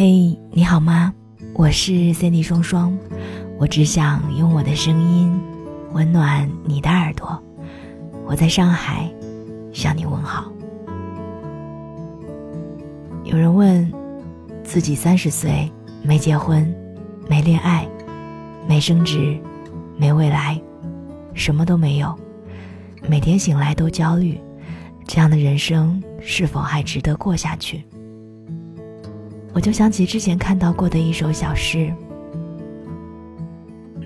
嘿，你好吗？我是 Cindy 双双，我只想用我的声音温暖你的耳朵。我在上海向你问好。有人问，自己三十岁没结婚，没恋爱，没升职，没未来，什么都没有，每天醒来都焦虑，这样的人生是否还值得过下去？我就想起之前看到过的一首小诗：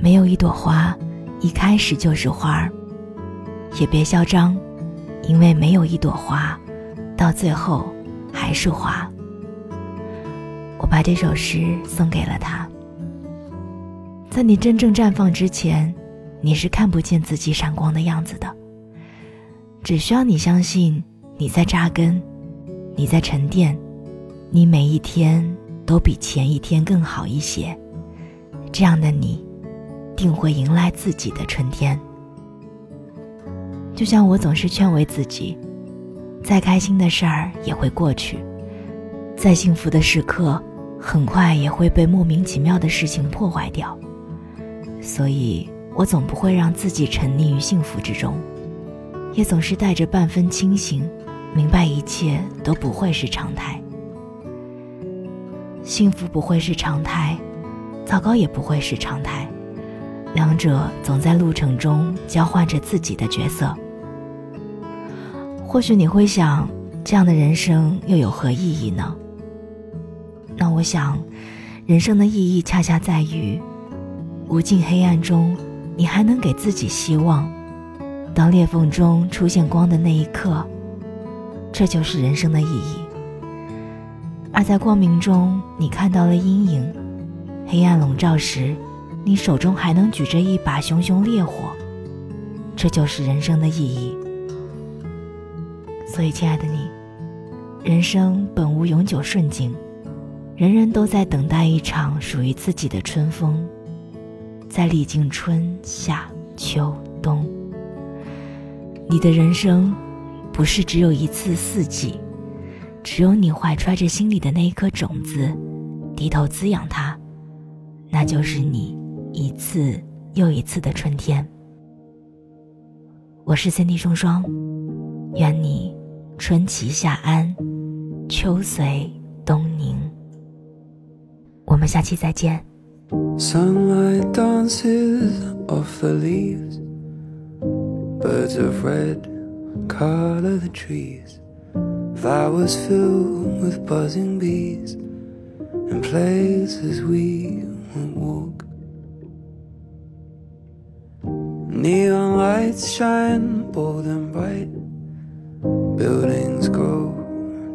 没有一朵花，一开始就是花儿，也别嚣张，因为没有一朵花，到最后还是花。我把这首诗送给了他。在你真正绽放之前，你是看不见自己闪光的样子的。只需要你相信，你在扎根，你在沉淀，你每一天都比前一天更好一些。这样的你，定会迎来自己的春天。就像我总是劝慰自己，再开心的事儿也会过去，再幸福的时刻。很快也会被莫名其妙的事情破坏掉，所以我总不会让自己沉溺于幸福之中，也总是带着半分清醒，明白一切都不会是常态。幸福不会是常态，糟糕也不会是常态，两者总在路程中交换着自己的角色。或许你会想，这样的人生又有何意义呢？那我想，人生的意义恰恰在于，无尽黑暗中，你还能给自己希望。当裂缝中出现光的那一刻，这就是人生的意义。在光明中，你看到了阴影，黑暗笼罩时，你手中还能举着一把熊熊烈火，这就是人生的意义。所以，亲爱的你，人生本无永久顺境。人人都在等待一场属于自己的春风，在历经春夏秋冬。你的人生，不是只有一次四季，只有你怀揣着心里的那一颗种子，低头滋养它，那就是你一次又一次的春天。我是三 D 双双，愿你春齐夏安，秋随冬宁。我们下期再见。Sunlight dances off the leaves. Birds of red color the trees. Flowers filled with buzzing bees. And places we won't walk. Neon lights shine bold and bright. Buildings grow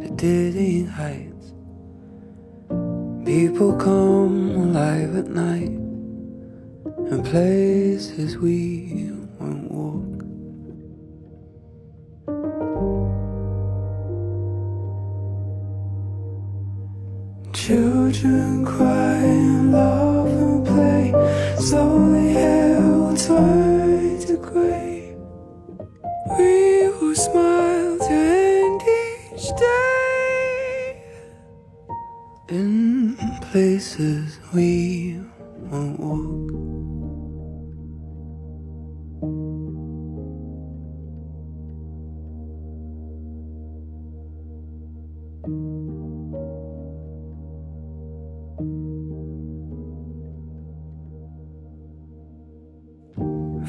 to dizzying heights. People come alive at night and places we won't walk. Children cry and laugh and play, slowly will turn to grey. We will smile to end each day. In places we won't walk.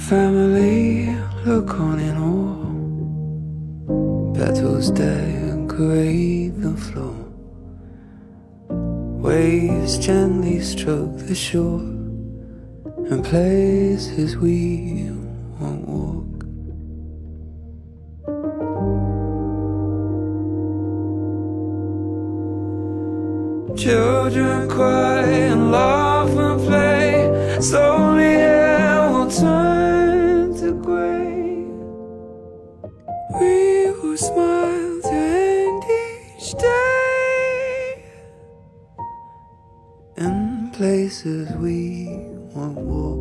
Family look on in awe, petals decorate the floor. Waves gently stroke the shore and places we won't walk. Children cry and laugh and play, slowly air will turn We will smile to end each day. In places we won't walk.